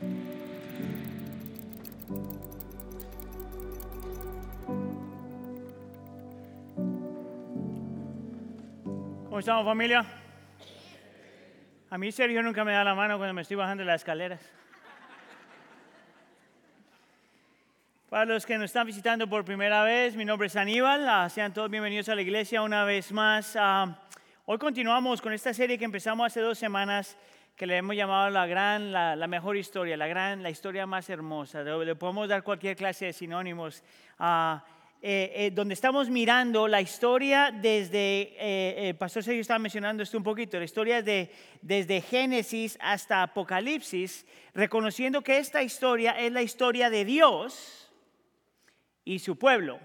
¿Cómo estamos familia? A mí Sergio nunca me da la mano cuando me estoy bajando las escaleras. Para los que nos están visitando por primera vez, mi nombre es Aníbal. Ah, sean todos bienvenidos a la iglesia una vez más. Ah, hoy continuamos con esta serie que empezamos hace dos semanas, que le hemos llamado la gran, la, la mejor historia, la gran, la historia más hermosa. Le, podemos dar cualquier clase de sinónimos. Ah, eh, eh, donde estamos mirando la historia desde, eh, el Pastor Sergio estaba mencionando esto un poquito, la historia de, desde Génesis hasta Apocalipsis, reconociendo que esta historia es la historia de Dios y su pueblo.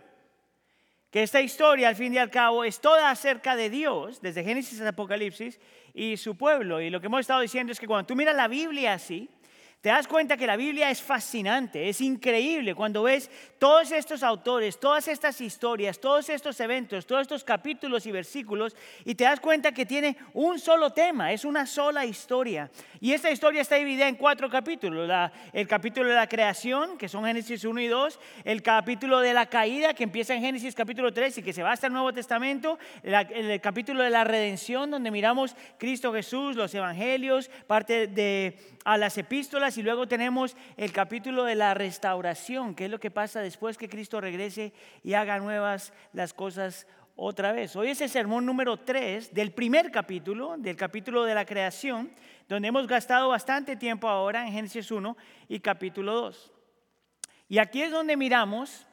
Que esta historia, al fin y al cabo, es toda acerca de Dios, desde Génesis hasta Apocalipsis, y su pueblo. Y lo que hemos estado diciendo es que cuando tú miras la Biblia así, te das cuenta que la Biblia es fascinante, es increíble cuando ves todos estos autores, todas estas historias, todos estos eventos, todos estos capítulos y versículos y te das cuenta que tiene un solo tema, es una sola historia. Y esta historia está dividida en cuatro capítulos. el capítulo de la creación, que son Génesis 1 y 2, el capítulo de la caída, que empieza en Génesis capítulo 3 y que se va hasta el Nuevo Testamento, el capítulo de la redención, donde miramos Cristo Jesús, los evangelios, parte de las epístolas y luego tenemos el capítulo de la restauración, que es lo que pasa después que Cristo regrese y haga nuevas las cosas otra vez. Hoy es el sermón número 3 del primer capítulo, del capítulo de la creación, donde hemos gastado bastante tiempo ahora en Génesis 1 y capítulo 2. Y aquí es donde miramos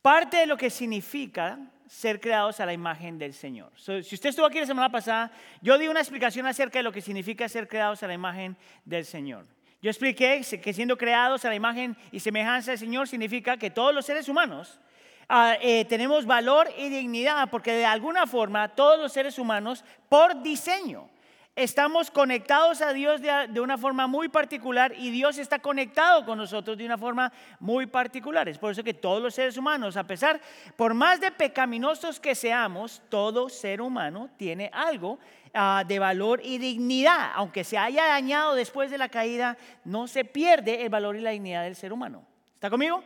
parte de lo que significa ser creados a la imagen del Señor. si usted estuvo aquí la semana pasada, yo di una explicación acerca de lo que significa ser creados a la imagen del Señor. Yo expliqué que siendo creados a la imagen y semejanza del Señor significa que todos los seres humanos ah, eh, tenemos valor y dignidad, porque de alguna forma todos los seres humanos, por diseño, estamos conectados a Dios de, una forma muy particular y Dios está conectado con nosotros de una forma muy particular. Es por eso que todos los seres humanos, a pesar, por más de pecaminosos que seamos, todo ser humano tiene algo ah, de valor y dignidad. Aunque se haya dañado después de la caída, no se pierde el valor y la dignidad del ser humano. ¿Está conmigo?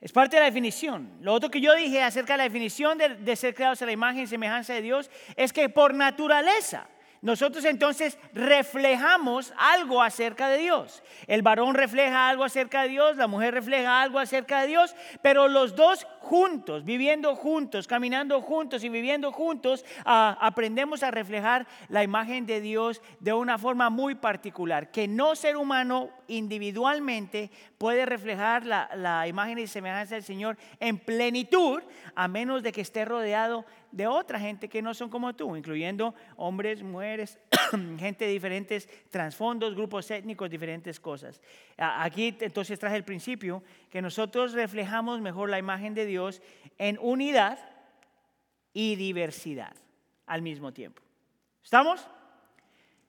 Es parte de la definición. Lo otro que yo dije acerca de la definición de, de ser creados a la imagen y semejanza de Dios es que por naturaleza, nosotros entonces reflejamos algo acerca de Dios. El varón refleja algo acerca de Dios, la mujer refleja algo acerca de Dios, pero los dos juntos, viviendo juntos, caminando juntos y viviendo juntos, ah, aprendemos a reflejar la imagen de Dios de una forma muy particular, que no ser humano individualmente puede reflejar la, imagen y semejanza del Señor en plenitud, a menos de que esté rodeado de otra gente que no son como tú, incluyendo hombres, mujeres, gente de diferentes trasfondos, grupos étnicos, diferentes cosas. Aquí entonces traje el principio que nosotros reflejamos mejor la imagen de Dios en unidad y diversidad al mismo tiempo. ¿Estamos?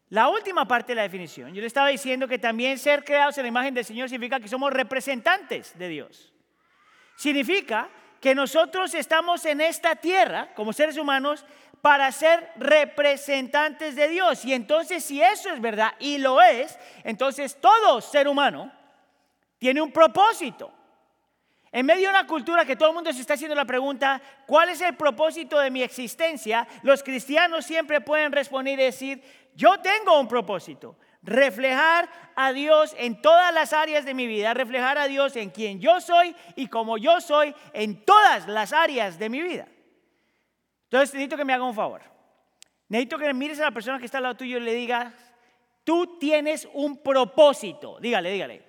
La última parte de la definición, yo le estaba diciendo que también ser creados en la imagen del Señor significa que somos representantes de Dios. Significa que nosotros estamos en esta tierra como seres humanos para ser representantes de Dios. Y entonces si eso es verdad, y lo es, entonces todo ser humano tiene un propósito. En medio de una cultura que todo el mundo se está haciendo la pregunta, ¿cuál es el propósito de mi existencia? Los cristianos siempre pueden responder y decir, yo tengo un propósito reflejar a Dios en todas las áreas de mi vida, reflejar a Dios en quien yo soy y como yo soy en todas las áreas de mi vida. Entonces necesito que me haga un favor. Necesito que mires a la persona que está al lado tuyo y le digas, tú tienes un propósito. Dígale, dígale.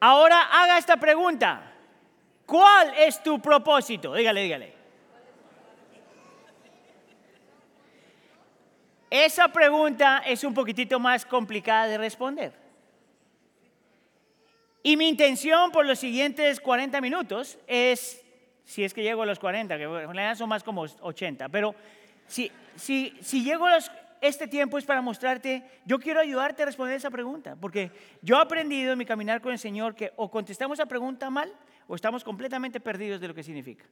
Ahora haga esta pregunta. ¿Cuál es tu propósito? Dígale, dígale. Esa pregunta es un poquitito más complicada de responder. Y mi intención por los siguientes 40 minutos es, si es que llego a los 40, que en realidad son más como 80, pero si, si, si llego a este tiempo es para mostrarte, yo quiero ayudarte a responder esa pregunta, porque yo he aprendido en mi caminar con el Señor que o contestamos esa pregunta mal o estamos completamente perdidos de lo que significa.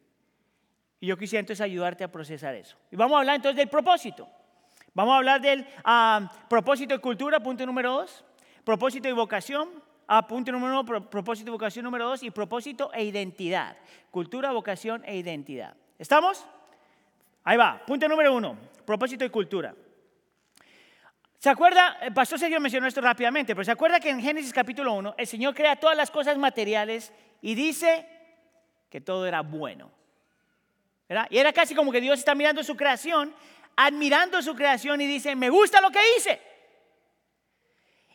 Y yo quisiera entonces ayudarte a procesar eso. Y vamos a hablar entonces del propósito. Vamos a hablar del ah, propósito y cultura, punto número dos. Propósito y vocación, ah, punto número uno. Propósito y vocación número dos. Y propósito e identidad. Cultura, vocación e identidad. ¿Estamos? Ahí va. Punto número uno. Propósito y cultura. ¿Se acuerda? El pastor Sergio mencionó esto rápidamente, pero ¿se acuerda que en Génesis capítulo 1 el Señor crea todas las cosas materiales y dice que todo era bueno? Y era casi como que Dios está mirando su creación, admirando su creación y dice, me gusta lo que hice.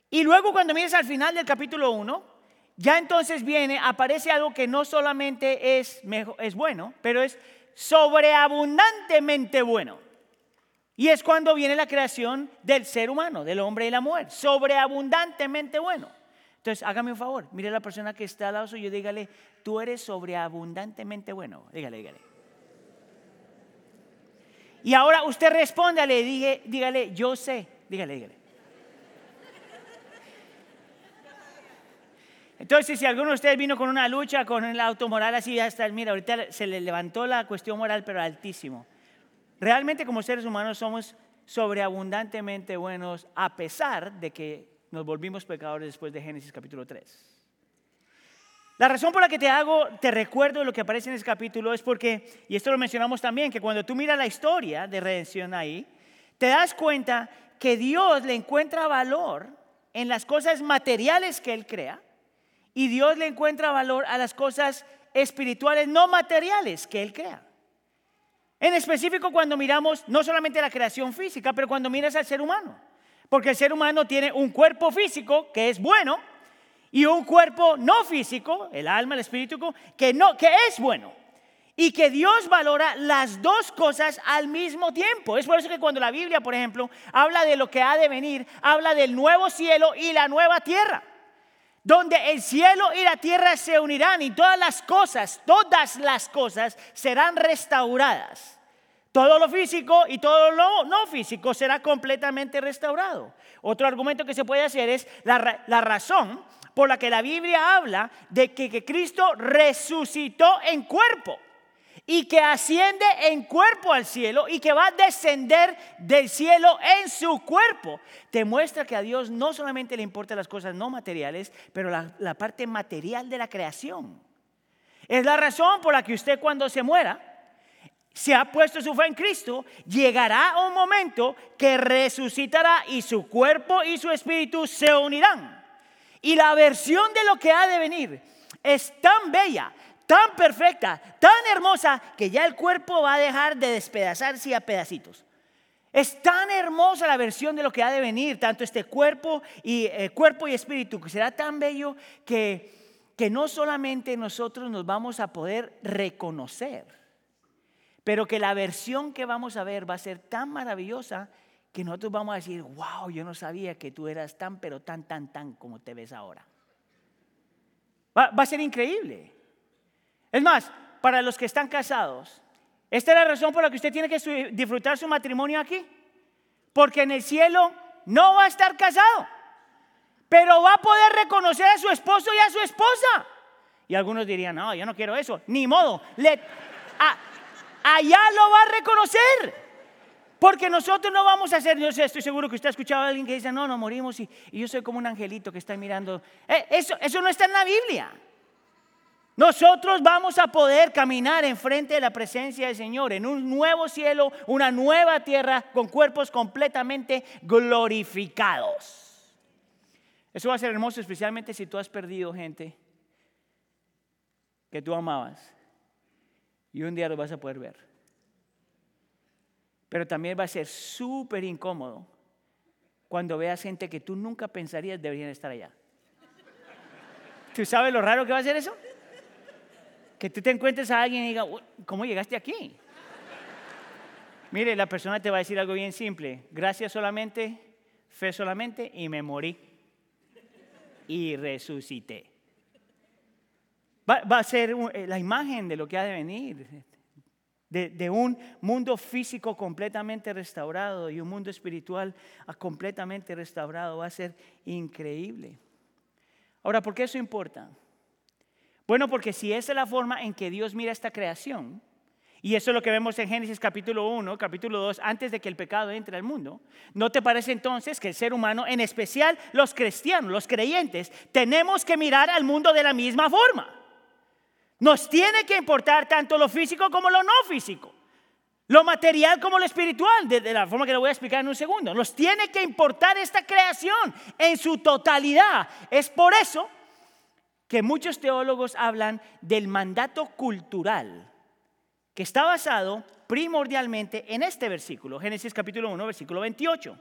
Y luego cuando mires al final del capítulo 1, ya entonces viene, aparece algo que no solamente es, es bueno, pero es sobreabundantemente bueno. Y es cuando viene la creación del ser humano, del hombre y la mujer, sobreabundantemente bueno. Entonces, hágame un favor, mire a la persona que está al lado suyo y dígale, tú eres sobreabundantemente bueno. Dígale, dígale. Y ahora usted respóndale, dígale, dígale, yo sé. Dígale, dígale. Entonces, si alguno de ustedes vino con una lucha con el automoral así, hasta, mira, ahorita se le levantó la cuestión moral, pero altísimo. Realmente como seres humanos somos sobreabundantemente buenos a pesar de que nos volvimos pecadores después de Génesis capítulo 3. La razón por la que te hago, te recuerdo lo que aparece en ese capítulo es porque, y esto lo mencionamos también, que cuando tú miras la historia de redención ahí, te das cuenta que Dios le encuentra valor en las cosas materiales que Él crea y Dios le encuentra valor a las cosas espirituales no materiales que Él crea. En específico cuando miramos no solamente la creación física, pero cuando miras al ser humano. Porque el ser humano tiene un cuerpo físico que es bueno y un cuerpo no físico, el alma, el espíritu, que, no, que es bueno. Y que Dios valora las dos cosas al mismo tiempo. Es por eso que cuando la Biblia, por ejemplo, habla de lo que ha de venir, habla del nuevo cielo y la nueva tierra donde el cielo y la tierra se unirán y todas las cosas, todas las cosas serán restauradas. Todo lo físico y todo lo no físico será completamente restaurado. Otro argumento que se puede hacer es la, razón por la que la Biblia habla de que Cristo resucitó en cuerpo y que asciende en cuerpo al cielo y que va a descender del cielo en su cuerpo. Te muestra que a Dios no solamente le importan las cosas no materiales, pero la, parte material de la creación. Es la razón por la que usted cuando se muera, se ha puesto su fe en Cristo, llegará un momento que resucitará y su cuerpo y su espíritu se unirán. Y la versión de lo que ha de venir es tan bella, tan perfecta, tan hermosa, que ya el cuerpo va a dejar de despedazarse a pedacitos. Es tan hermosa la versión de lo que ha de venir, tanto este cuerpo y eh, cuerpo y espíritu, que será tan bello que, que no solamente nosotros nos vamos a poder reconocer, pero que la versión que vamos a ver va a ser tan maravillosa que nosotros vamos a decir, wow, yo no sabía que tú eras tan, pero tan, tan, tan como te ves ahora. Va, a ser increíble. Es más, para los que están casados, esta es la razón por la que usted tiene que disfrutar su matrimonio aquí. Porque en el cielo no va a estar casado, pero va a poder reconocer a su esposo y a su esposa. Y algunos dirían, no, yo no quiero eso. Ni modo, allá lo va a reconocer. Porque nosotros no vamos a hacer, yo estoy seguro que usted ha escuchado a alguien que dice, no, no morimos y, yo soy como un angelito que está mirando. Eh, eso, eso no está en la Biblia. Nosotros vamos a poder caminar enfrente de la presencia del Señor en un nuevo cielo, una nueva tierra con cuerpos completamente glorificados. Eso va a ser hermoso, especialmente si tú has perdido gente que tú amabas y un día lo vas a poder ver. Pero también va a ser súper incómodo cuando veas gente que tú nunca pensarías deberían estar allá. ¿Tú sabes lo raro que va a ser eso? que tú te encuentres a alguien y diga, ¿cómo llegaste aquí? Mire, la persona te va a decir algo bien simple. Gracias solamente, fe solamente y me morí. Y resucité. Va, a ser eh, la imagen de lo que ha de venir. De, un mundo físico completamente restaurado y un mundo espiritual completamente restaurado. Va a ser increíble. Ahora, ¿por qué eso importa? Bueno, porque si esa es la forma en que Dios mira esta creación Y eso es lo que vemos en Génesis capítulo 1, capítulo 2, antes de que el pecado entre al mundo. ¿No te parece entonces que el ser humano, en especial los cristianos, los creyentes, tenemos que mirar al mundo de la misma forma? Nos tiene que importar tanto lo físico como lo no físico. Lo material como lo espiritual, de, la forma que lo voy a explicar en un segundo. Nos tiene que importar esta creación en su totalidad. Es por eso que muchos teólogos hablan del mandato cultural que está basado primordialmente en este versículo, Génesis capítulo 1, versículo 28.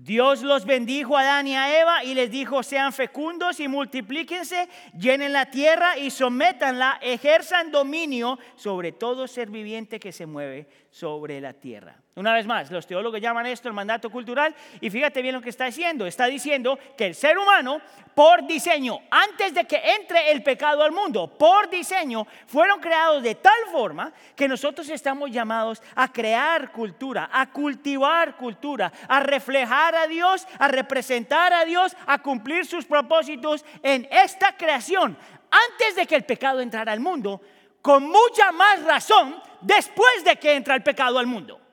Dios los bendijo a Adán y a Eva y les dijo, sean fecundos y multiplíquense, llenen la tierra y sométanla, ejerzan dominio sobre todo ser viviente que se mueve sobre la tierra. Una vez más, los teólogos llaman esto el mandato cultural y fíjate bien lo que está diciendo. Está diciendo que el ser humano, por diseño, antes de que entre el pecado al mundo, por diseño, fueron creados de tal forma que nosotros estamos llamados a crear cultura, a cultivar cultura, a reflejar a Dios, a representar a Dios, a cumplir sus propósitos en esta creación, antes de que el pecado entrara al mundo, con mucha más razón después de que entra el pecado al mundo.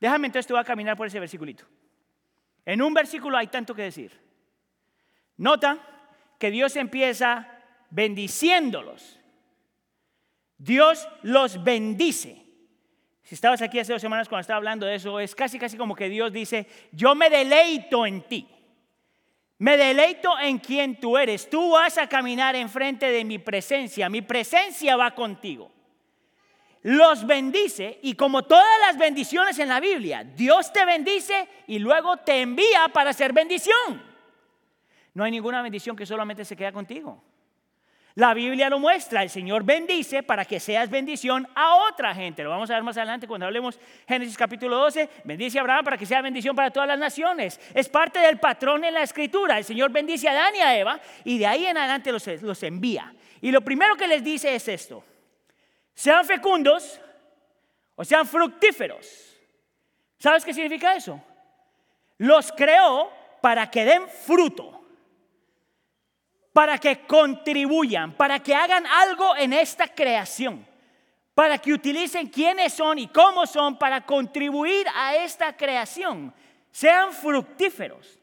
Déjame entonces te voy a caminar por ese versículito. En un versículo hay tanto que decir. Nota que Dios empieza bendiciéndolos. Dios los bendice. Si estabas aquí hace dos semanas cuando estaba hablando de eso, es casi casi como que Dios dice, yo me deleito en ti. Me deleito en quien tú eres. Tú vas a caminar enfrente de mi presencia. Mi presencia va contigo los bendice y como todas las bendiciones en la Biblia, Dios te bendice y luego te envía para hacer bendición. No hay ninguna bendición que solamente se queda contigo. La Biblia lo muestra, el Señor bendice para que seas bendición a otra gente. Lo vamos a ver más adelante cuando hablemos Génesis capítulo 12. Bendice a Abraham para que sea bendición para todas las naciones. Es parte del patrón en la escritura. El Señor bendice a Adán y a Eva y de ahí en adelante los, los envía. Y lo primero que les dice es esto sean fecundos o sean fructíferos. ¿Sabes qué significa eso? Los creó para que den fruto, para que contribuyan, para que hagan algo en esta creación, para que utilicen quiénes son y cómo son para contribuir a esta creación. Sean fructíferos.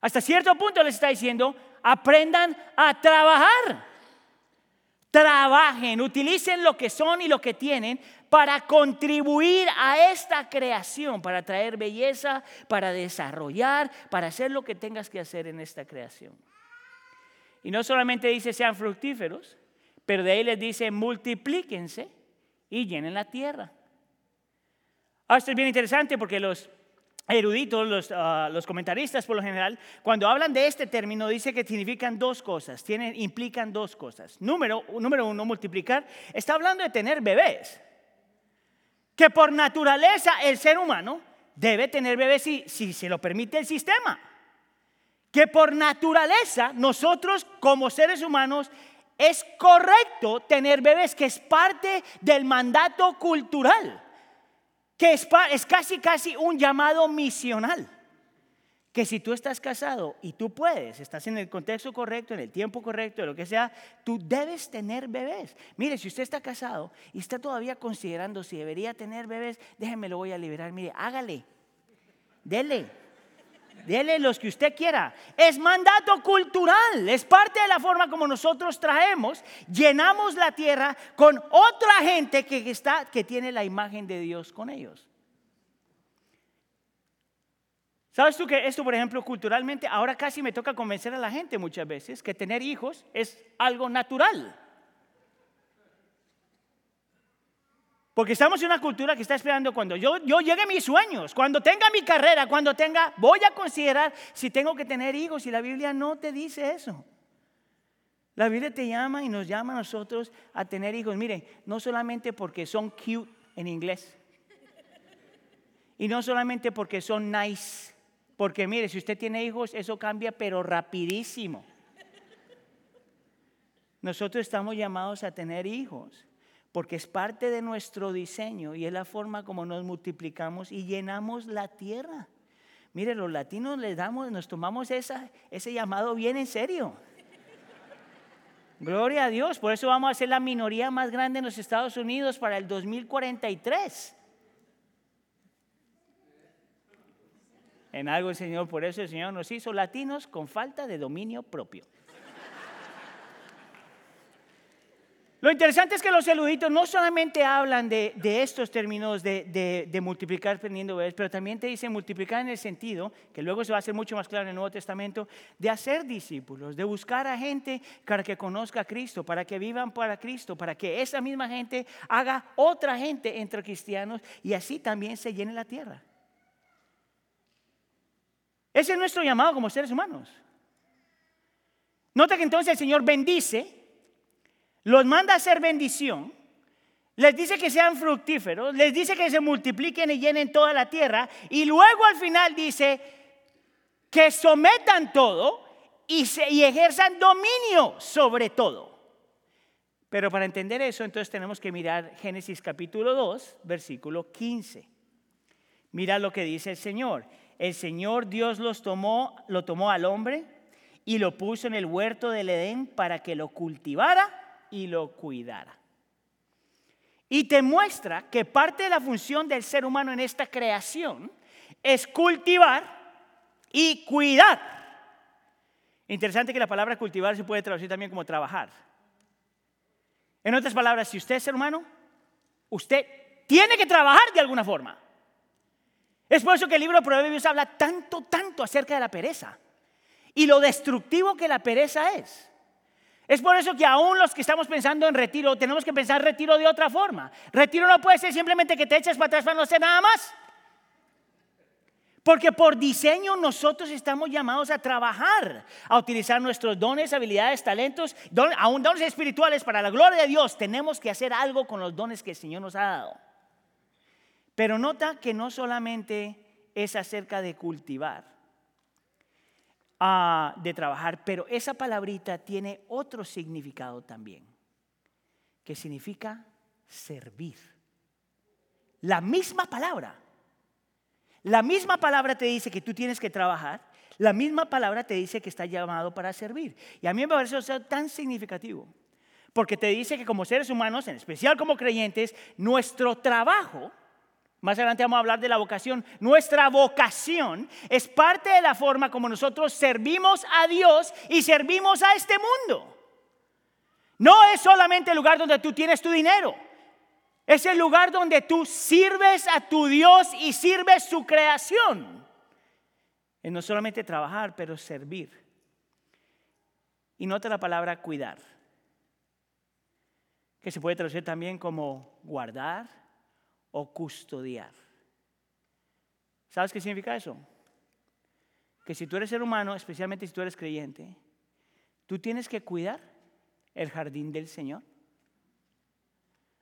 Hasta cierto punto les está diciendo, aprendan a trabajar trabajen, utilicen lo que son y lo que tienen para contribuir a esta creación, para traer belleza, para desarrollar, para hacer lo que tengas que hacer en esta creación. Y no solamente dice sean fructíferos, pero de ahí les dice multiplíquense y llenen la tierra. Ahora esto es bien interesante porque los eruditos, ah, los, comentaristas por lo general, cuando hablan de este término, dice que significan dos cosas, tienen, implican dos cosas. Número, número uno, multiplicar, está hablando de tener bebés. Que por naturaleza el ser humano debe tener bebés si, si se lo permite el sistema. Que por naturaleza nosotros como seres humanos es correcto tener bebés, que es parte del mandato cultural que es, casi, casi un llamado misional. Que si tú estás casado y tú puedes, estás en el contexto correcto, en el tiempo correcto, lo que sea, tú debes tener bebés. Mire, si usted está casado y está todavía considerando si debería tener bebés, déjeme lo voy a liberar. Mire, hágale, dele. Dele los que usted quiera. Es mandato cultural, es parte de la forma como nosotros traemos, llenamos la tierra con otra gente que, está, que tiene la imagen de Dios con ellos. ¿Sabes tú que esto, por ejemplo, culturalmente, ahora casi me toca convencer a la gente muchas veces que tener hijos es algo natural? Porque estamos en una cultura que está esperando cuando yo, yo llegue a mis sueños, cuando tenga mi carrera, cuando tenga, voy a considerar si tengo que tener hijos y la Biblia no te dice eso. La Biblia te llama y nos llama a nosotros a tener hijos. Miren, no solamente porque son cute en inglés. Y no solamente porque son nice. Porque mire, si usted tiene hijos, eso cambia, pero rapidísimo. Nosotros estamos llamados a tener hijos porque es parte de nuestro diseño y es la forma como nos multiplicamos y llenamos la tierra. Mire, los latinos les damos, nos tomamos esa, ese llamado bien en serio. Gloria a Dios. Por eso vamos a ser la minoría más grande en los Estados Unidos para el 2043. En algo el Señor, por eso el Señor nos hizo latinos con falta de dominio propio. Lo interesante es que los eruditos no solamente hablan de, estos términos de, multiplicar teniendo bebés, pero también te dicen multiplicar en el sentido, que luego se va a hacer mucho más claro en el Nuevo Testamento, de hacer discípulos, de buscar a gente para que conozca a Cristo, para que vivan para Cristo, para que esa misma gente haga otra gente entre cristianos y así también se llene la tierra. Ese es nuestro llamado como seres humanos. Nota que entonces el Señor bendice los manda a hacer bendición, les dice que sean fructíferos, les dice que se multipliquen y llenen toda la tierra, y luego al final dice que sometan todo y, ejerzan dominio sobre todo. Pero para entender eso, entonces tenemos que mirar Génesis capítulo 2, versículo 15. Mira lo que dice el Señor. El Señor Dios los tomó, lo tomó al hombre y lo puso en el huerto del Edén para que lo cultivara y lo cuidara. Y te muestra que parte de la función del ser humano en esta creación es cultivar y cuidar. Interesante que la palabra cultivar se puede traducir también como trabajar. En otras palabras, si usted es ser humano, usted tiene que trabajar de alguna forma. Es por eso que el libro de Proverbios habla tanto, tanto acerca de la pereza y lo destructivo que la pereza es. Es por eso que aún los que estamos pensando en retiro, tenemos que pensar retiro de otra forma. Retiro no puede ser simplemente que te eches para atrás para no hacer nada más. Porque por diseño nosotros estamos llamados a trabajar, a utilizar nuestros dones, habilidades, talentos, aún dones espirituales para la gloria de Dios. Tenemos que hacer algo con los dones que el Señor nos ha dado. Pero nota que no solamente es acerca de cultivar de trabajar, pero esa palabrita tiene otro significado también, que significa servir. La misma palabra. La misma palabra te dice que tú tienes que trabajar, la misma palabra te dice que está llamado para servir. Y a mí me parece eso tan significativo, porque te dice que como seres humanos, en especial como creyentes, nuestro trabajo más adelante vamos a hablar de la vocación. Nuestra vocación es parte de la forma como nosotros servimos a Dios y servimos a este mundo. No es solamente el lugar donde tú tienes tu dinero. Es el lugar donde tú sirves a tu Dios y sirves su creación. Es no solamente trabajar, pero servir. Y nota la palabra cuidar, que se puede traducir también como guardar, o custodiar. ¿Sabes qué significa eso? Que si tú eres ser humano, especialmente si tú eres creyente, tú tienes que cuidar el jardín del Señor.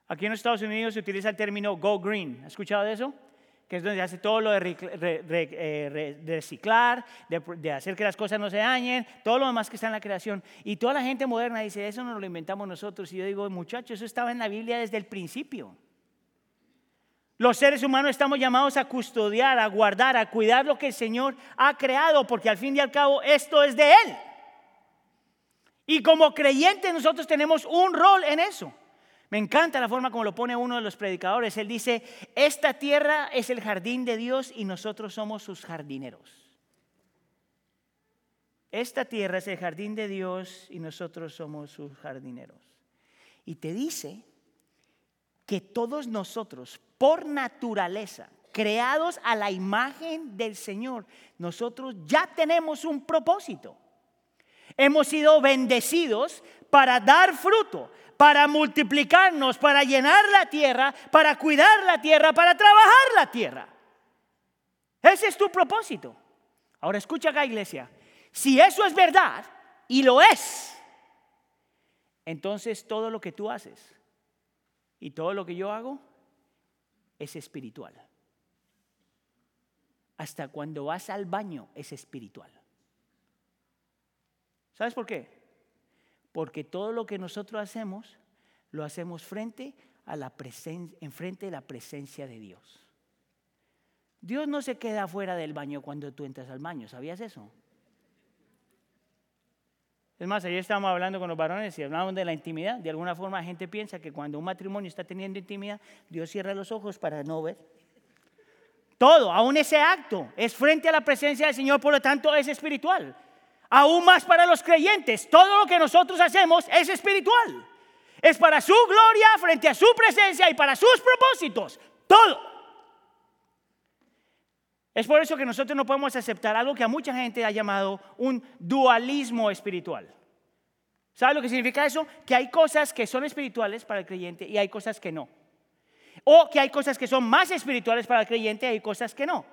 Aquí en los Estados Unidos se utiliza el término go green. ¿Has escuchado de eso? Que es donde se hace todo lo de eh, reciclar, de, hacer que las cosas no se dañen, todo lo demás que está en la creación. Y toda la gente moderna dice, eso no lo inventamos nosotros. Y yo digo, muchachos, eso estaba en la Biblia desde el principio. Los seres humanos estamos llamados a custodiar, a guardar, a cuidar lo que el Señor ha creado, porque al fin y al cabo esto es de Él. Y como creyentes nosotros tenemos un rol en eso. Me encanta la forma como lo pone uno de los predicadores. Él dice, esta tierra es el jardín de Dios y nosotros somos sus jardineros. Esta tierra es el jardín de Dios y nosotros somos sus jardineros. Y te dice que todos nosotros, por naturaleza, creados a la imagen del Señor, nosotros ya tenemos un propósito. Hemos sido bendecidos para dar fruto, para multiplicarnos, para llenar la tierra, para cuidar la tierra, para trabajar la tierra. Ese es tu propósito. Ahora escucha acá, iglesia. Si eso es verdad, y lo es, entonces todo lo que tú haces y todo lo que yo hago es espiritual. Hasta cuando vas al baño es espiritual. ¿Sabes por qué? Porque todo lo que nosotros hacemos lo hacemos frente a la presencia, enfrente de la presencia de Dios. Dios no se queda fuera del baño cuando tú entras al baño, ¿sabías eso? Es más, ayer estábamos hablando con los varones y hablábamos de la intimidad. De alguna forma la gente piensa que cuando un matrimonio está teniendo intimidad, Dios cierra los ojos para no ver. Todo, aún ese acto, es frente a la presencia del Señor, por lo tanto es espiritual. Aún más para los creyentes, todo lo que nosotros hacemos es espiritual. Es para su gloria, frente a su presencia y para sus propósitos. Todo. Es por eso que nosotros no podemos aceptar algo que a mucha gente ha llamado un dualismo espiritual. ¿Sabe lo que significa eso? Que hay cosas que son espirituales para el creyente y hay cosas que no. O que hay cosas que son más espirituales para el creyente y hay cosas que no.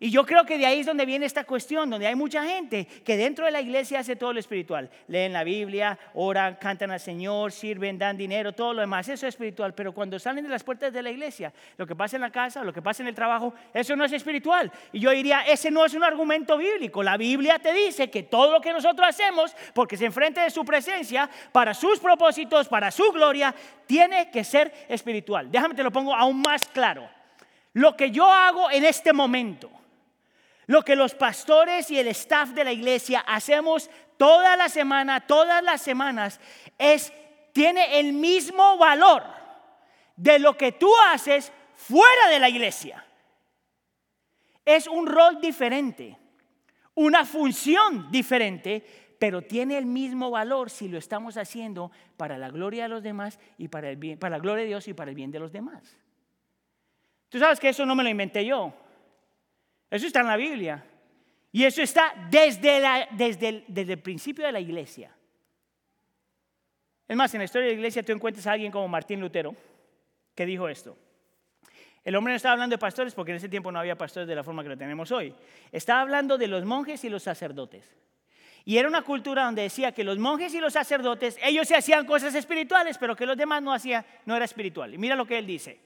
Y yo creo que de ahí es donde viene esta cuestión, donde hay mucha gente que dentro de la iglesia hace todo lo espiritual. Leen la Biblia, oran, cantan al Señor, sirven, dan dinero, todo lo demás. Eso es espiritual. Pero cuando salen de las puertas de la iglesia, lo que pasa en la casa, lo que pasa en el trabajo, eso no es espiritual. Y yo diría, ese no es un argumento bíblico. La Biblia te dice que todo lo que nosotros hacemos, porque se enfrenta de su presencia, para sus propósitos, para su gloria, tiene que ser espiritual. Déjame te lo pongo aún más claro. Lo que yo hago en este momento lo que los pastores y el staff de la iglesia hacemos toda la semana, todas las semanas, es, tiene el mismo valor de lo que tú haces fuera de la iglesia. Es un rol diferente, una función diferente, pero tiene el mismo valor si lo estamos haciendo para la gloria de los demás y para, el bien, para la gloria de Dios y para el bien de los demás. Tú sabes que eso no me lo inventé yo. Eso está en la Biblia. Y eso está desde, desde, el, desde el principio de la iglesia. Es más, en la historia de la iglesia tú encuentras a alguien como Martín Lutero que dijo esto. El hombre no estaba hablando de pastores porque en ese tiempo no había pastores de la forma que lo tenemos hoy. Estaba hablando de los monjes y los sacerdotes. Y era una cultura donde decía que los monjes y los sacerdotes, ellos se hacían cosas espirituales, pero que los demás no hacían, no era espiritual. Y mira lo que él dice.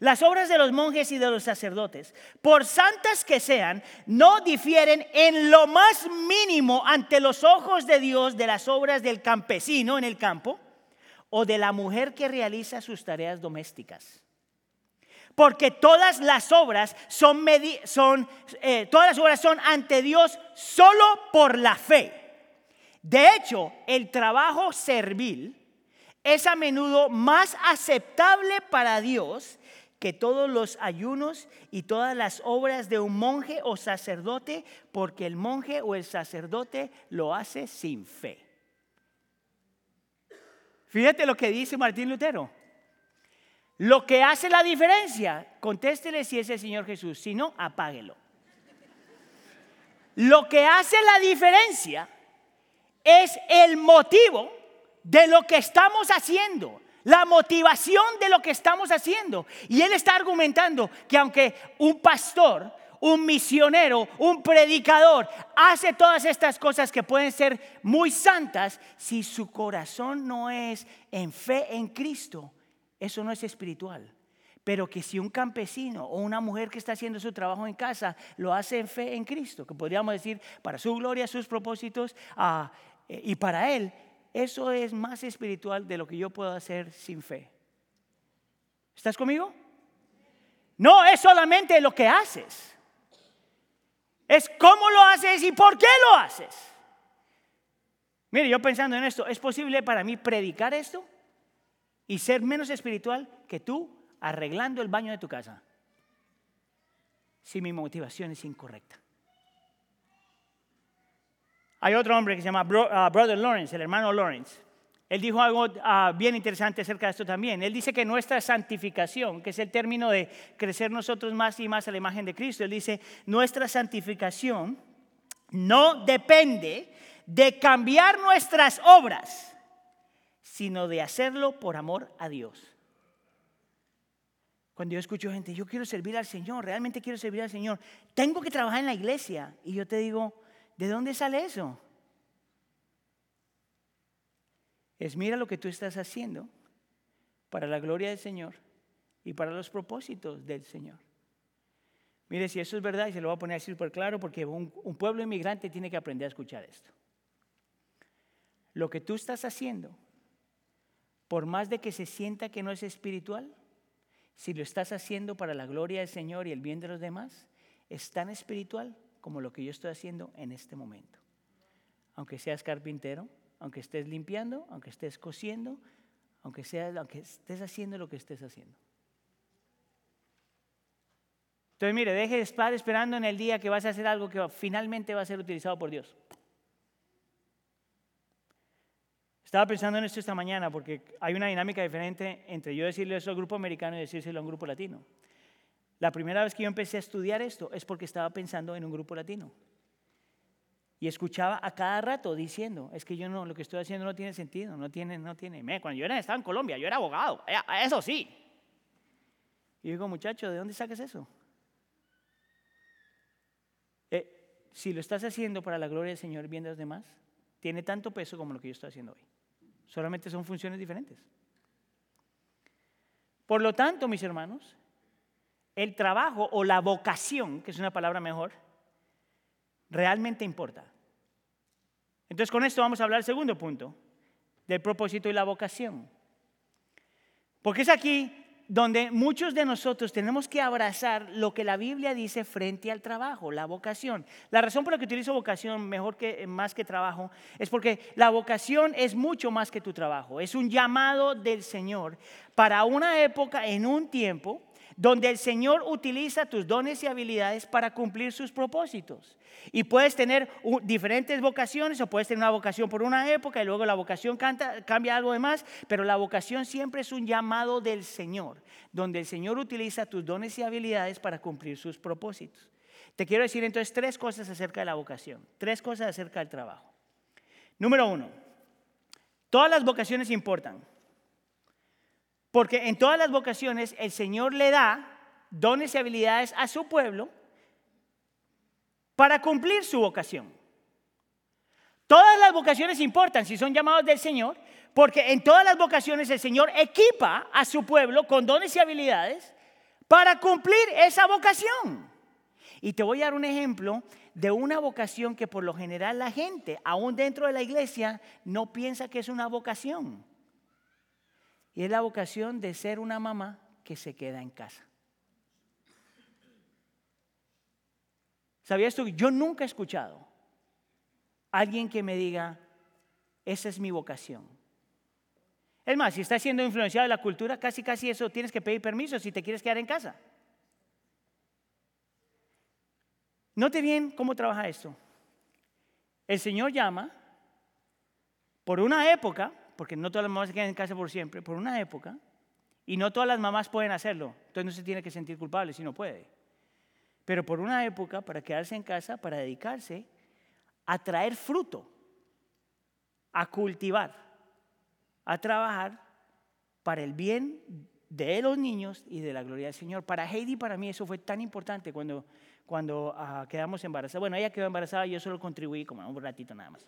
Las obras de los monjes y de los sacerdotes, por santas que sean, no difieren en lo más mínimo ante los ojos de Dios de las obras del campesino en el campo o de la mujer que realiza sus tareas domésticas. Porque todas las obras son, son eh, todas las obras son ante Dios solo por la fe. De hecho, el trabajo servil es a menudo más aceptable para Dios que todos los ayunos y todas las obras de un monje o sacerdote, porque el monje o el sacerdote lo hace sin fe. Fíjate lo que dice Martín Lutero. Lo que hace la diferencia, contéstele si es el Señor Jesús, si no, apáguelo. Lo que hace la diferencia es el motivo de lo que estamos haciendo la motivación de lo que estamos haciendo. Y él está argumentando que aunque un pastor, un misionero, un predicador hace todas estas cosas que pueden ser muy santas, si su corazón no es en fe en Cristo, eso no es espiritual. Pero que si un campesino o una mujer que está haciendo su trabajo en casa lo hace en fe en Cristo, que podríamos decir para su gloria, sus propósitos ah, y para Él, eso es más espiritual de lo que yo puedo hacer sin fe. ¿Estás conmigo? No es solamente lo que haces. Es cómo lo haces y por qué lo haces. Mire, yo pensando en esto, ¿es posible para mí predicar esto y ser menos espiritual que tú arreglando el baño de tu casa? Si mi motivación es incorrecta. Hay otro hombre que se llama uh, Brother Lawrence, el hermano Lawrence. Él dijo algo uh, bien interesante acerca de esto también. Él dice que nuestra santificación, que es el término de crecer nosotros más y más a la imagen de Cristo, él dice, nuestra santificación no depende de cambiar nuestras obras, sino de hacerlo por amor a Dios. Cuando yo escucho gente, yo quiero servir al Señor, realmente quiero servir al Señor, tengo que trabajar en la iglesia. Y yo te digo, ¿De dónde sale eso? Es mira lo que tú estás haciendo para la gloria del Señor y para los propósitos del Señor. Mire, si eso es verdad, y se lo voy a poner así súper claro, porque un, un, pueblo inmigrante tiene que aprender a escuchar esto. Lo que tú estás haciendo, por más de que se sienta que no es espiritual, si lo estás haciendo para la gloria del Señor y el bien de los demás, es tan espiritual como lo que yo estoy haciendo en este momento. Aunque seas carpintero, aunque estés limpiando, aunque estés cosiendo, aunque, sea, aunque estés haciendo lo que estés haciendo. Entonces, mire, deje de estar esperando en el día que vas a hacer algo que finalmente va a ser utilizado por Dios. Estaba pensando en esto esta mañana porque hay una dinámica diferente entre yo decirle eso al grupo americano y decírselo a un grupo latino. La primera vez que yo empecé a estudiar esto es porque estaba pensando en un grupo latino. Y escuchaba a cada rato diciendo, es que yo no, lo que estoy haciendo no tiene sentido, no tiene, no tiene. Cuando yo era, estaba en Colombia, yo era abogado, eh, eso sí. Y digo, muchacho, ¿de dónde sacas eso? Eh, si lo estás haciendo para la gloria del Señor, bien de los demás, tiene tanto peso como lo que yo estoy haciendo hoy. Solamente son funciones diferentes. Por lo tanto, mis hermanos, el trabajo o la vocación, que es una palabra mejor, realmente importa. Entonces con esto vamos a hablar del segundo punto, del propósito y la vocación. Porque es aquí donde muchos de nosotros tenemos que abrazar lo que la Biblia dice frente al trabajo, la vocación. La razón por la que utilizo vocación mejor que más que trabajo es porque la vocación es mucho más que tu trabajo, es un llamado del Señor para una época en un tiempo donde el Señor utiliza tus dones y habilidades para cumplir sus propósitos. Y puedes tener diferentes vocaciones o puedes tener una vocación por una época y luego la vocación cambia algo de más, pero la vocación siempre es un llamado del Señor, donde el Señor utiliza tus dones y habilidades para cumplir sus propósitos. Te quiero decir entonces tres cosas acerca de la vocación, tres cosas acerca del trabajo. Número uno, todas las vocaciones importan. Porque en todas las vocaciones el Señor le da dones y habilidades a su pueblo para cumplir su vocación. Todas las vocaciones importan si son llamados del Señor, porque en todas las vocaciones el Señor equipa a su pueblo con dones y habilidades para cumplir esa vocación. Y te voy a dar un ejemplo de una vocación que por lo general la gente, aún dentro de la iglesia, no piensa que es una vocación. Y es la vocación de ser una mamá que se queda en casa. ¿Sabías tú? Yo nunca he escuchado a alguien que me diga, esa es mi vocación. Es más, si estás siendo influenciado de la cultura, casi casi eso tienes que pedir permiso si te quieres quedar en casa. Note bien cómo trabaja esto. El Señor llama por una época porque no todas las mamás se quedan en casa por siempre, por una época, y no todas las mamás pueden hacerlo. Entonces no se tiene que sentir culpable si no puede. Pero por una época, para quedarse en casa, para dedicarse a traer fruto, a cultivar, a trabajar para el bien de los niños y de la gloria del Señor. Para Heidi, para mí, eso fue tan importante cuando, cuando ah, quedamos embarazadas. Bueno, ella quedó embarazada yo solo contribuí como un ratito nada más.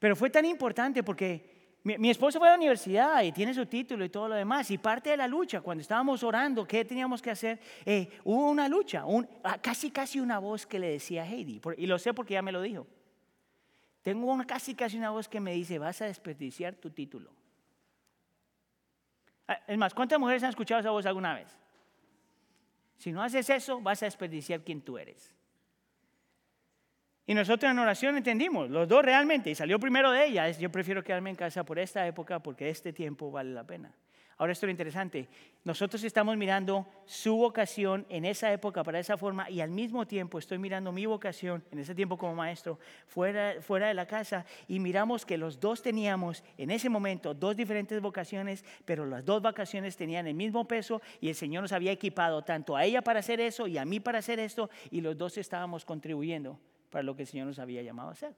Pero fue tan importante porque mi, esposo fue a la universidad y tiene su título y todo lo demás. Y parte de la lucha, cuando estábamos orando, ¿qué teníamos que hacer? Eh, hubo una lucha, ah, casi casi una voz que le decía a Heidi. y lo sé porque ya me lo dijo. Tengo una, casi casi una voz que me dice, vas a desperdiciar tu título. Ah, es más, ¿cuántas mujeres han escuchado esa voz alguna vez? Si no haces eso, vas a desperdiciar quien tú eres. Y nosotros en oración entendimos, los dos realmente, y salió primero de ella, yo prefiero quedarme en casa por esta época porque este tiempo vale la pena. Ahora esto es lo interesante, nosotros estamos mirando su vocación en esa época para esa forma y al mismo tiempo estoy mirando mi vocación en ese tiempo como maestro fuera, fuera de la casa y miramos que los dos teníamos en ese momento dos diferentes vocaciones, pero las dos vocaciones tenían el mismo peso y el Señor nos había equipado tanto a ella para hacer eso y a mí para hacer esto y los dos estábamos contribuyendo para lo que el Señor nos había llamado a hacer.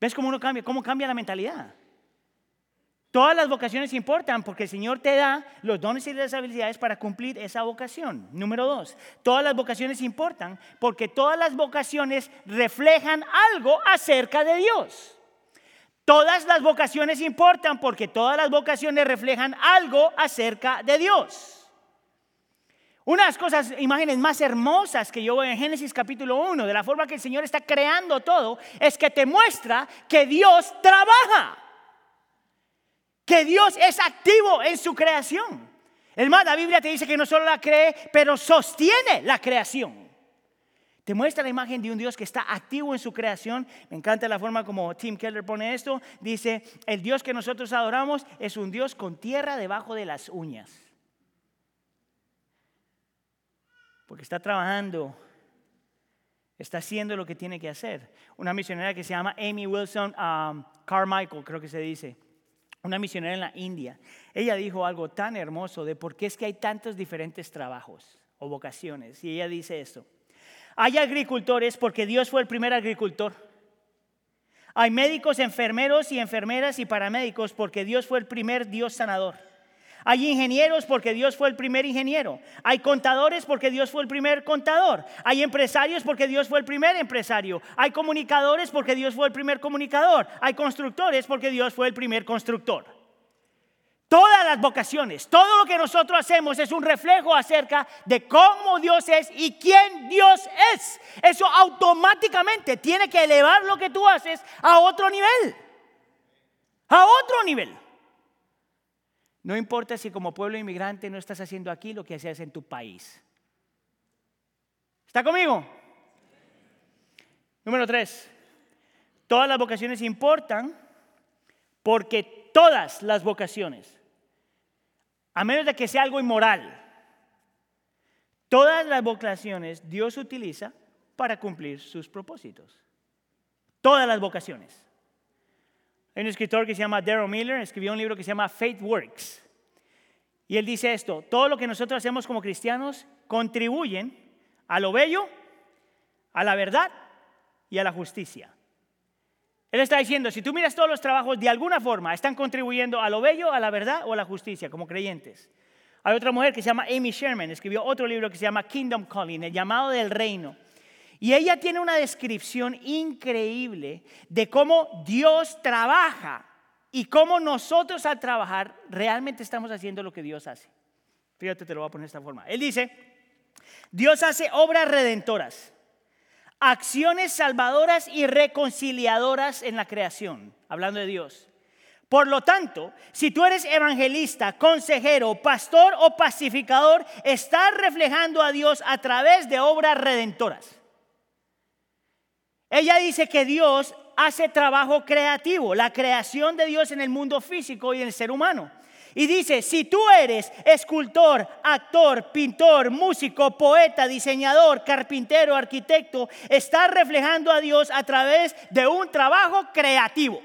¿Ves cómo uno cambia? ¿Cómo cambia la mentalidad? Todas las vocaciones importan porque el Señor te da los dones y las habilidades para cumplir esa vocación. Número dos, todas las vocaciones importan porque todas las vocaciones reflejan algo acerca de Dios. Todas las vocaciones importan porque todas las vocaciones reflejan algo acerca de Dios. Una de las cosas, imágenes más hermosas que yo veo en Génesis capítulo 1, de la forma que el Señor está creando todo, es que te muestra que Dios trabaja, que Dios es activo en su creación. Es más, la Biblia te dice que no solo la cree, pero sostiene la creación. Te muestra la imagen de un Dios que está activo en su creación. Me encanta la forma como Tim Keller pone esto. Dice, el Dios que nosotros adoramos es un Dios con tierra debajo de las uñas. Porque está trabajando, está haciendo lo que tiene que hacer. Una misionera que se llama Amy Wilson um, Carmichael, creo que se dice, una misionera en la India. Ella dijo algo tan hermoso de por qué es que hay tantos diferentes trabajos o vocaciones. Y ella dice esto. Hay agricultores porque Dios fue el primer agricultor. Hay médicos, enfermeros y enfermeras y paramédicos porque Dios fue el primer Dios sanador. Hay ingenieros porque Dios fue el primer ingeniero. Hay contadores porque Dios fue el primer contador. Hay empresarios porque Dios fue el primer empresario. Hay comunicadores porque Dios fue el primer comunicador. Hay constructores porque Dios fue el primer constructor. Todas las vocaciones, todo lo que nosotros hacemos es un reflejo acerca de cómo Dios es y quién Dios es. Eso automáticamente tiene que elevar lo que tú haces a otro nivel. A otro nivel. No importa si como pueblo inmigrante no estás haciendo aquí lo que haces en tu país. ¿Está conmigo? Número tres. Todas las vocaciones importan porque todas las vocaciones a menos de que sea algo inmoral. Todas las vocaciones Dios utiliza para cumplir sus propósitos. Todas las vocaciones. Hay un escritor que se llama Daryl Miller, escribió un libro que se llama Faith Works. Y él dice esto, todo lo que nosotros hacemos como cristianos contribuyen a lo bello, a la verdad y a la justicia. Él está diciendo, si tú miras todos los trabajos, de alguna forma están contribuyendo a lo bello, a la verdad o a la justicia, como creyentes. Hay otra mujer que se llama Amy Sherman, escribió otro libro que se llama Kingdom Calling, el llamado del reino. Y ella tiene una descripción increíble de cómo Dios trabaja y cómo nosotros al trabajar realmente estamos haciendo lo que Dios hace. Fíjate, te lo voy a poner de esta forma. Él dice, Dios hace obras redentoras acciones salvadoras y reconciliadoras en la creación, hablando de Dios. Por lo tanto, si tú eres evangelista, consejero, pastor o pacificador, estás reflejando a Dios a través de obras redentoras. Ella dice que Dios hace trabajo creativo, la creación de Dios en el mundo físico y en el ser humano. Y dice, si tú eres escultor, actor, pintor, músico, poeta, diseñador, carpintero, arquitecto, estás reflejando a Dios a través de un trabajo creativo.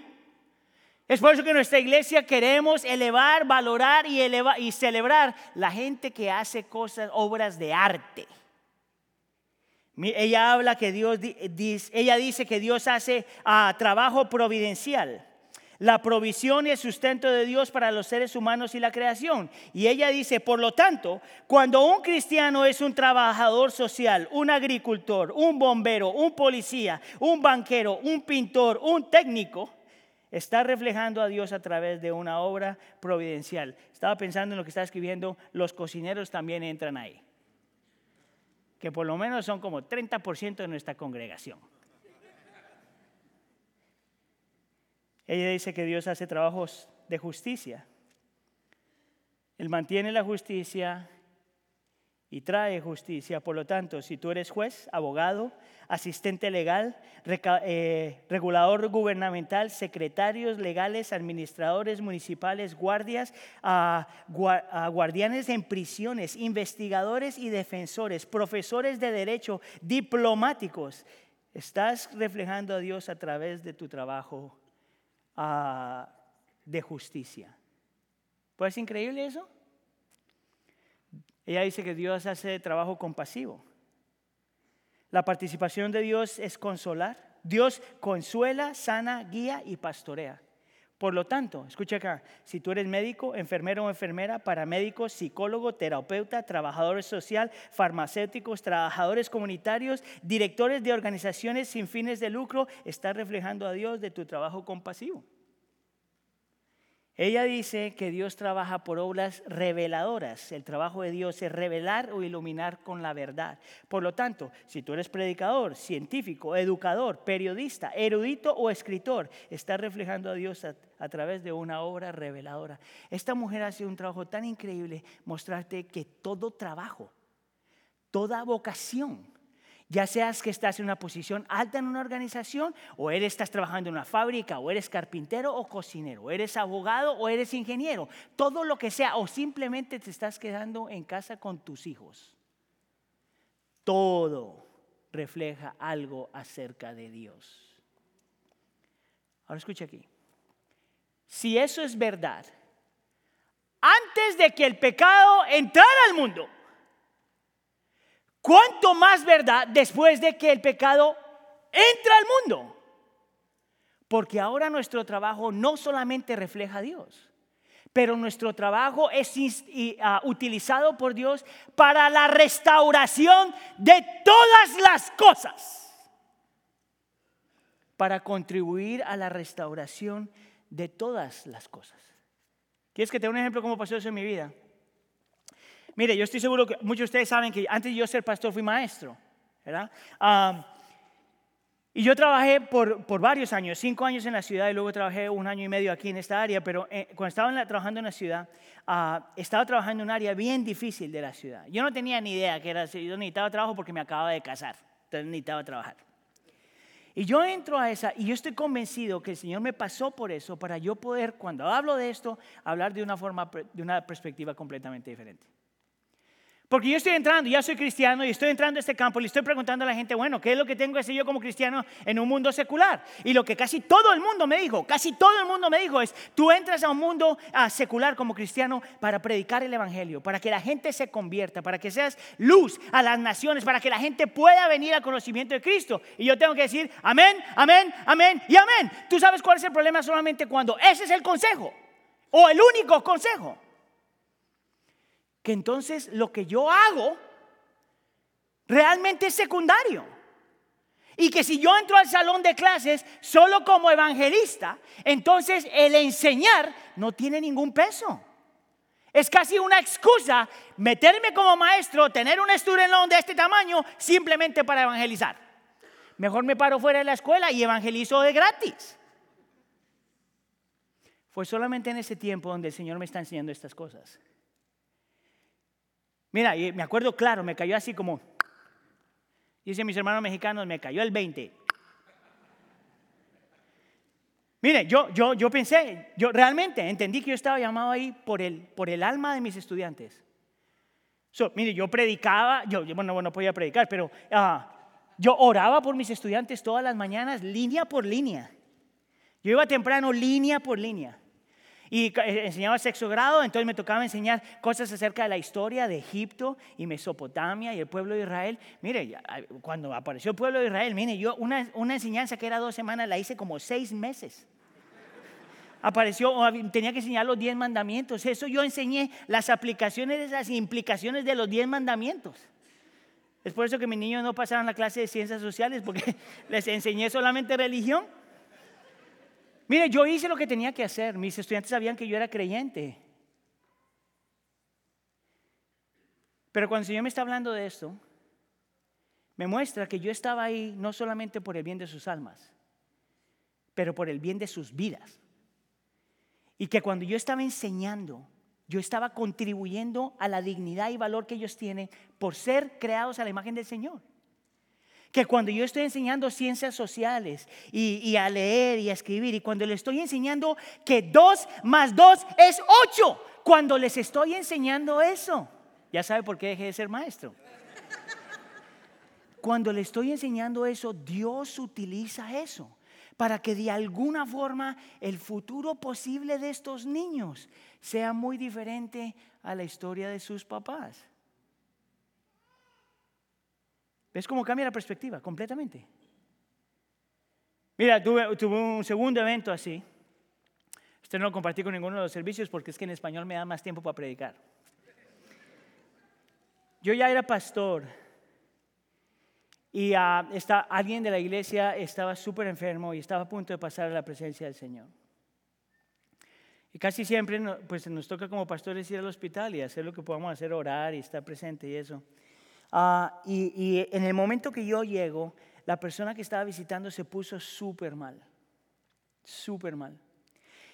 Es por eso que en nuestra iglesia queremos elevar, valorar y, y celebrar la gente que hace cosas, obras de arte. Ella habla que Dios, ella dice que Dios hace ah, trabajo providencial la provisión y el sustento de Dios para los seres humanos y la creación. Y ella dice, por lo tanto, cuando un cristiano es un trabajador social, un agricultor, un bombero, un policía, un banquero, un pintor, un técnico, está reflejando a Dios a través de una obra providencial. Estaba pensando en lo que está escribiendo, los cocineros también entran ahí, que por lo menos son como 30% de nuestra congregación. Ella dice que Dios hace trabajos de justicia. Él mantiene la justicia y trae justicia. Por lo tanto, si tú eres juez, abogado, asistente legal, eh, regulador gubernamental, secretarios legales, administradores municipales, guardias, guardianes en prisiones, investigadores y defensores, profesores de derecho, diplomáticos, estás reflejando a Dios a través de tu trabajo de justicia. ¿Pues increíble eso? Ella dice que Dios hace trabajo compasivo. La participación de Dios es consolar. Dios consuela, sana, guía y pastorea. Por lo tanto, escucha acá, si tú eres médico, enfermero o enfermera, paramédico, psicólogo, terapeuta, trabajador social, farmacéuticos, trabajadores comunitarios, directores de organizaciones sin fines de lucro, estás reflejando a Dios de tu trabajo compasivo. Ella dice que Dios trabaja por obras reveladoras. El trabajo de Dios es revelar o iluminar con la verdad. Por lo tanto, si tú eres predicador, científico, educador, periodista, erudito o escritor, estás reflejando a Dios a, través de una obra reveladora. Esta mujer hace un trabajo tan increíble mostrarte que todo trabajo, toda vocación Ya seas que estás en una posición alta en una organización, o eres, estás trabajando en una fábrica, o eres carpintero o cocinero, o eres abogado o eres ingeniero, todo lo que sea, o simplemente te estás quedando en casa con tus hijos. Todo refleja algo acerca de Dios. Ahora escucha aquí. Si eso es verdad, antes de que el pecado entrara al mundo, ¿Cuánto más verdad después de que el pecado entra al mundo? Porque ahora nuestro trabajo no solamente refleja a Dios, pero nuestro trabajo es ah, utilizado por Dios para la restauración de todas las cosas, para contribuir a la restauración de todas las cosas. ¿Quieres que te dé un ejemplo cómo pasó eso en mi vida? Mire, yo estoy seguro que muchos de ustedes saben que antes de yo ser pastor fui maestro, ¿verdad? y yo trabajé por, por, varios años, cinco años en la ciudad y luego trabajé un año y medio aquí en esta área, pero eh, cuando estaba trabajando en la ciudad, ah, estaba trabajando en un área bien difícil de la ciudad. Yo no tenía ni idea que era, yo necesitaba trabajo porque me acababa de casar, entonces necesitaba trabajar. Y yo entro a esa y yo estoy convencido que el Señor me pasó por eso para yo poder, cuando hablo de esto, hablar de una forma, de una perspectiva completamente diferente. Porque yo estoy entrando, ya soy cristiano y estoy entrando a este campo y le estoy preguntando a la gente, bueno, ¿qué es lo que tengo que hacer yo como cristiano en un mundo secular? Y lo que casi todo el mundo me dijo, casi todo el mundo me dijo es, tú entras a un mundo ah, secular como cristiano para predicar el Evangelio, para que la gente se convierta, para que seas luz a las naciones, para que la gente pueda venir al conocimiento de Cristo. Y yo tengo que decir, amén, amén, amén y amén. Tú sabes cuál es el problema solamente cuando ese es el consejo o el único consejo que entonces lo que yo hago realmente es secundario. Y que si yo entro al salón de clases solo como evangelista, entonces el enseñar no tiene ningún peso. Es casi una excusa meterme como maestro, tener un estudiante de este tamaño simplemente para evangelizar. Mejor me paro fuera de la escuela y evangelizo de gratis. Fue solamente en ese tiempo donde el Señor me está enseñando estas cosas. Mira, y me acuerdo claro, me cayó así como, dice mis hermanos mexicanos, me cayó el 20. Mire, yo, yo, yo pensé, yo realmente entendí que yo estaba llamado ahí por el, por el alma de mis estudiantes. mire, yo predicaba, yo, bueno, bueno, podía predicar, pero ah, yo oraba por mis estudiantes todas las mañanas, línea por línea. Yo iba temprano, línea por línea y eh, enseñaba sexto grado, entonces me tocaba enseñar cosas acerca de la historia de Egipto y Mesopotamia y el pueblo de Israel. Mire, cuando apareció el pueblo de Israel, mire, yo una, una enseñanza que era dos semanas la hice como seis meses. Apareció, tenía que enseñar los diez mandamientos. Eso yo enseñé las aplicaciones, esas implicaciones de los diez mandamientos. Es por eso que mis niños no pasaron la clase de ciencias sociales, porque les enseñé solamente religión. Mire, yo hice lo que tenía que hacer. Mis estudiantes sabían que yo era creyente. Pero cuando el Señor me está hablando de esto, me muestra que yo estaba ahí no solamente por el bien de sus almas, pero por el bien de sus vidas. Y que cuando yo estaba enseñando, yo estaba contribuyendo a la dignidad y valor que ellos tienen por ser creados a la imagen del Señor que cuando yo estoy enseñando ciencias sociales y, a leer y a escribir, y cuando les estoy enseñando que dos más dos es ocho, cuando les estoy enseñando eso, ya sabe por qué dejé de ser maestro. Cuando le estoy enseñando eso, Dios utiliza eso para que de alguna forma el futuro posible de estos niños sea muy diferente a la historia de sus papás. ¿Ves cómo cambia la perspectiva completamente? Mira, tuve, un segundo evento así. Este no lo compartí con ninguno de los servicios porque es que en español me da más tiempo para predicar. Yo ya era pastor y uh, alguien de la iglesia estaba súper enfermo y estaba a punto de pasar a la presencia del Señor. Y casi siempre pues, nos toca como pastores ir al hospital y hacer lo que podamos hacer, orar y estar presente y eso. Ah, y, en el momento que yo llego, la persona que estaba visitando se puso súper mal, súper mal.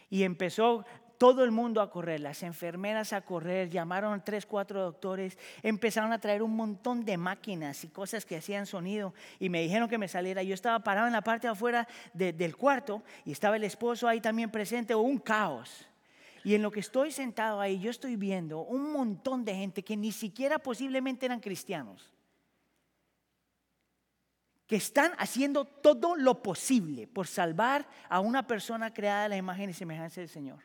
Y empezó todo el mundo a correr, las enfermeras a correr, llamaron tres, cuatro doctores, empezaron a traer un montón de máquinas y cosas que hacían sonido y me dijeron que me saliera. Yo estaba parado en la parte afuera del cuarto y estaba el esposo ahí también presente, un caos. Y en lo que estoy sentado ahí, yo estoy viendo un montón de gente que ni siquiera posiblemente eran cristianos, que están haciendo todo lo posible por salvar a una persona creada a la imagen y semejanza del Señor.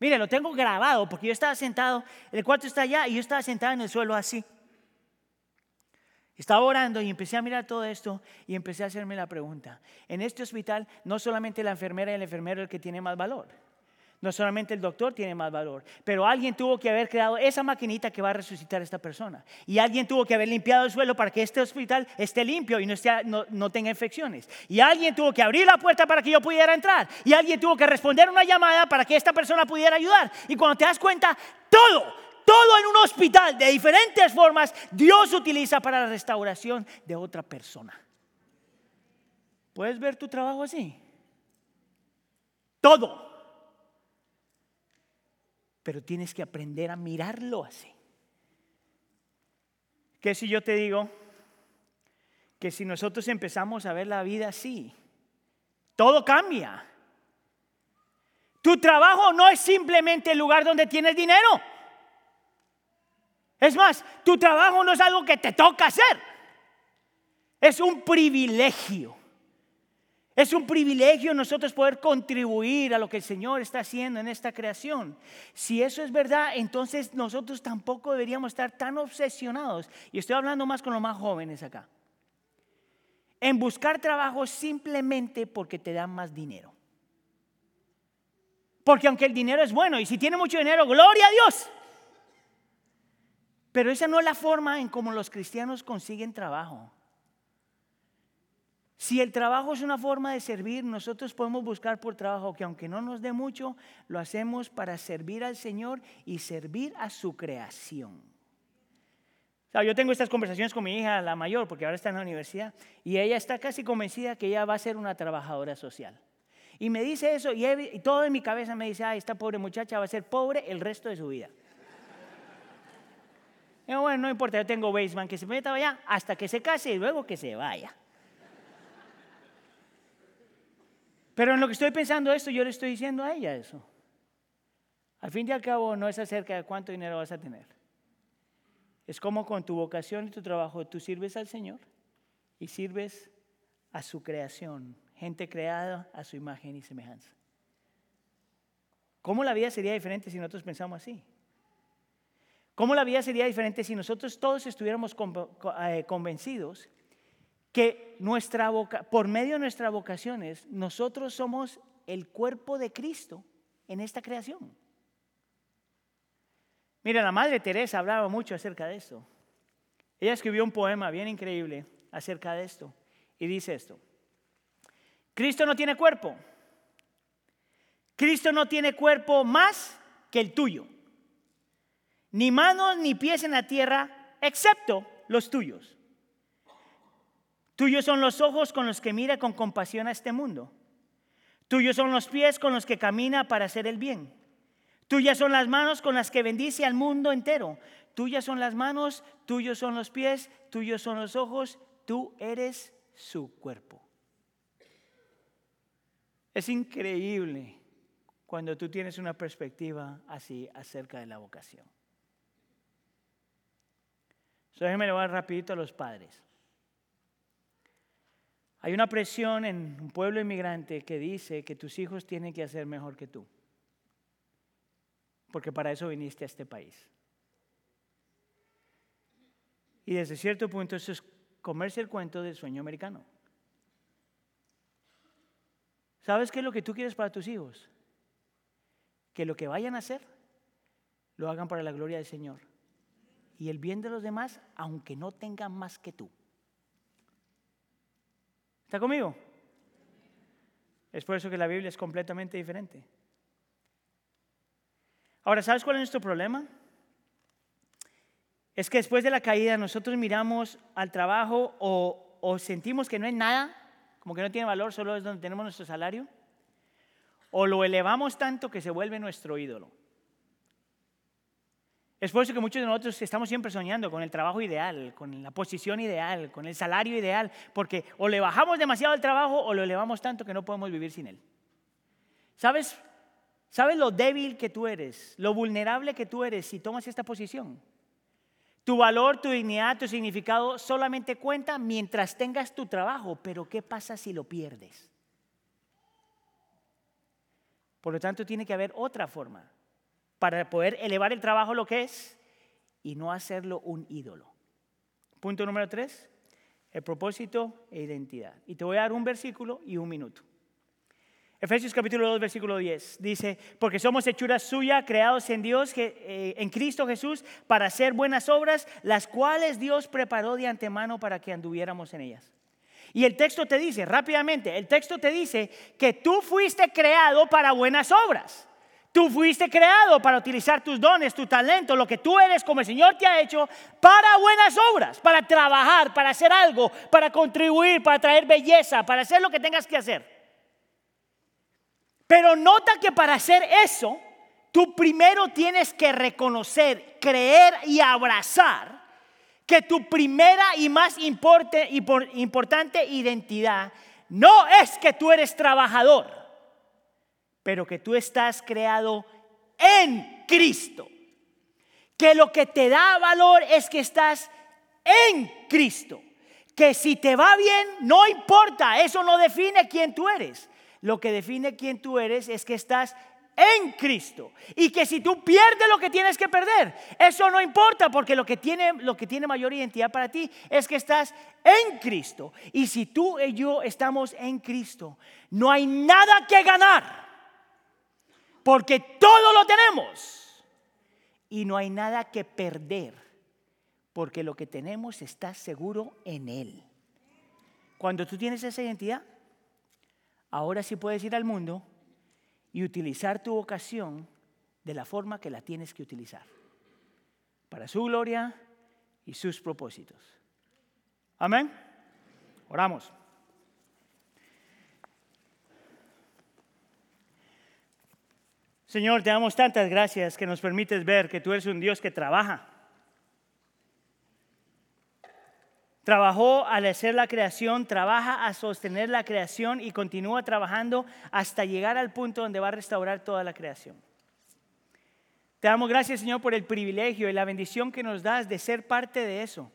Mire, lo tengo grabado porque yo estaba sentado, el cuarto está allá y yo estaba sentado en el suelo así. Estaba orando y empecé a mirar todo esto y empecé a hacerme la pregunta. En este hospital no solamente la enfermera y el enfermero es el que tiene más valor. No solamente el doctor tiene más valor, pero alguien tuvo que haber creado esa maquinita que va a resucitar a esta persona. Y alguien tuvo que haber limpiado el suelo para que este hospital esté limpio y no, no, tenga infecciones. Y alguien tuvo que abrir la puerta para que yo pudiera entrar. Y alguien tuvo que responder una llamada para que esta persona pudiera ayudar. Y cuando te das cuenta, todo, todo en un hospital de diferentes formas, Dios utiliza para la restauración de otra persona. ¿Puedes ver tu trabajo así? Todo pero tienes que aprender a mirarlo así. ¿Qué si yo te digo que si nosotros empezamos a ver la vida así, todo cambia? Tu trabajo no es simplemente el lugar donde tienes dinero. Es más, tu trabajo no es algo que te toca hacer. Es un privilegio. Es un privilegio nosotros poder contribuir a lo que el Señor está haciendo en esta creación. Si eso es verdad, entonces nosotros tampoco deberíamos estar tan obsesionados, y estoy hablando más con los más jóvenes acá, en buscar trabajo simplemente porque te dan más dinero. Porque aunque el dinero es bueno, y si tiene mucho dinero, gloria a Dios. Pero esa no es la forma en cómo los cristianos consiguen trabajo. Si el trabajo es una forma de servir, nosotros podemos buscar por trabajo que aunque no nos dé mucho, lo hacemos para servir al Señor y servir a su creación. yo tengo estas conversaciones con mi hija, la mayor, porque ahora está en la universidad, y ella está casi convencida que ella va a ser una trabajadora social. Y me dice eso, y, todo en mi cabeza me dice, ay, esta pobre muchacha va a ser pobre el resto de su vida. Bueno, no importa, yo tengo basement que se meta allá hasta que se case y luego que se vaya. Pero en lo que estoy pensando esto, yo le estoy diciendo a ella eso. Al fin y al cabo, no es acerca de cuánto dinero vas a tener. Es como con tu vocación y tu trabajo tú sirves al Señor y sirves a su creación, gente creada a su imagen y semejanza. ¿Cómo la vida sería diferente si nosotros pensamos así? ¿Cómo la vida sería diferente si nosotros todos estuviéramos eh, convencidos que nuestra por medio de nuestras vocaciones, nosotros somos el cuerpo de Cristo en esta creación. Mira, la Madre Teresa hablaba mucho acerca de esto. Ella escribió un poema bien increíble acerca de esto y dice esto. Cristo no tiene cuerpo. Cristo no tiene cuerpo más que el tuyo. Ni manos ni pies en la tierra, excepto los tuyos. Tuyos son los ojos con los que mira con compasión a este mundo. Tuyos son los pies con los que camina para hacer el bien. Tuyas son las manos con las que bendice al mundo entero. Tuyas son las manos, tuyos son los pies, tuyos son los ojos, tú eres su cuerpo. Es increíble cuando tú tienes una perspectiva así acerca de la vocación. Le voy rapidito a los padres. Hay una presión en un pueblo inmigrante que dice que tus hijos tienen que hacer mejor que tú. Porque para eso viniste a este país. Y desde cierto punto eso es comerse el cuento del sueño americano. ¿Sabes qué es lo que tú quieres para tus hijos? Que lo que vayan a hacer lo hagan para la gloria del Señor. Y el bien de los demás, aunque no tengan más que tú. ¿Está conmigo? Es por eso que la Biblia es completamente diferente. Ahora, ¿sabes cuál es nuestro problema? Es que después de la caída nosotros miramos al trabajo o, sentimos que no es nada, como que no tiene valor, solo es donde tenemos nuestro salario. o lo elevamos tanto que se vuelve nuestro ídolo. Es por eso que muchos de nosotros estamos siempre soñando con el trabajo ideal, con la posición ideal, con el salario ideal, porque o le bajamos demasiado al trabajo o lo elevamos tanto que no podemos vivir sin él. ¿Sabes? ¿Sabes lo débil que tú eres, lo vulnerable que tú eres si tomas esta posición? Tu valor, tu dignidad, tu significado solamente cuenta mientras tengas tu trabajo, pero ¿qué pasa si lo pierdes? Por lo tanto, tiene que haber otra forma para poder elevar el trabajo lo que es y no hacerlo un ídolo. Punto número tres, el propósito e identidad. Y te voy a dar un versículo y un minuto. Efesios capítulo 2, versículo 10 dice, porque somos hechuras suyas, creados en Dios, eh, en Cristo Jesús, para hacer buenas obras, las cuales Dios preparó de antemano para que anduviéramos en ellas. Y el texto te dice, rápidamente, el texto te dice que tú fuiste creado para buenas obras. Tú fuiste creado para utilizar tus dones, tu talento, lo que tú eres como el Señor te ha hecho para buenas obras, para trabajar, para hacer algo, para contribuir, para traer belleza, para hacer lo que tengas que hacer. Pero nota que para hacer eso, tú primero tienes que reconocer, creer y abrazar que tu primera y más importante identidad no es que tú eres trabajador pero que tú estás creado en Cristo. Que lo que te da valor es que estás en Cristo. Que si te va bien, no importa, eso no define quién tú eres. Lo que define quién tú eres es que estás en Cristo. Y que si tú pierdes lo que tienes que perder, eso no importa porque lo que tiene, lo que tiene mayor identidad para ti es que estás en Cristo. Y si tú y yo estamos en Cristo, no hay nada que ganar porque todo lo tenemos y no hay nada que perder, porque lo que tenemos está seguro en Él. Cuando tú tienes esa identidad, ahora sí puedes ir al mundo y utilizar tu vocación de la forma que la tienes que utilizar, para su gloria y sus propósitos. Amén. Oramos. Señor, te damos tantas gracias que nos permites ver que tú eres un Dios que trabaja. Trabajó al hacer la creación, trabaja a sostener la creación y continúa trabajando hasta llegar al punto donde va a restaurar toda la creación. Te damos gracias, Señor, por el privilegio y la bendición que nos das de ser parte de eso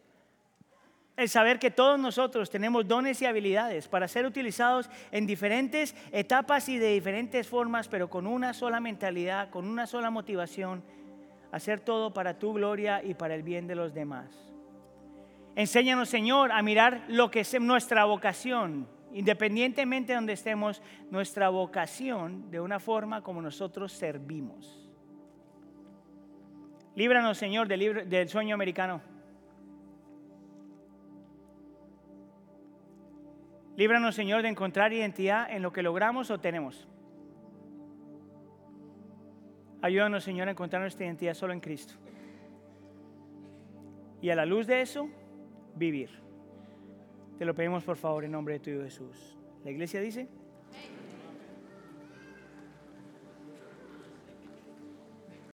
el saber que todos nosotros tenemos dones y habilidades para ser utilizados en diferentes etapas y de diferentes formas, pero con una sola mentalidad, con una sola motivación, hacer todo para tu gloria y para el bien de los demás. Enséñanos, Señor, a mirar lo que es nuestra vocación, independientemente de donde estemos, nuestra vocación de una forma como nosotros servimos. Líbranos, Señor, del, del sueño americano. Líbranos, Señor, de encontrar identidad en lo que logramos o tenemos. Ayúdanos, Señor, a encontrar nuestra identidad solo en Cristo. Y a la luz de eso, vivir. Te lo pedimos por favor en nombre de tu Jesús. La iglesia dice.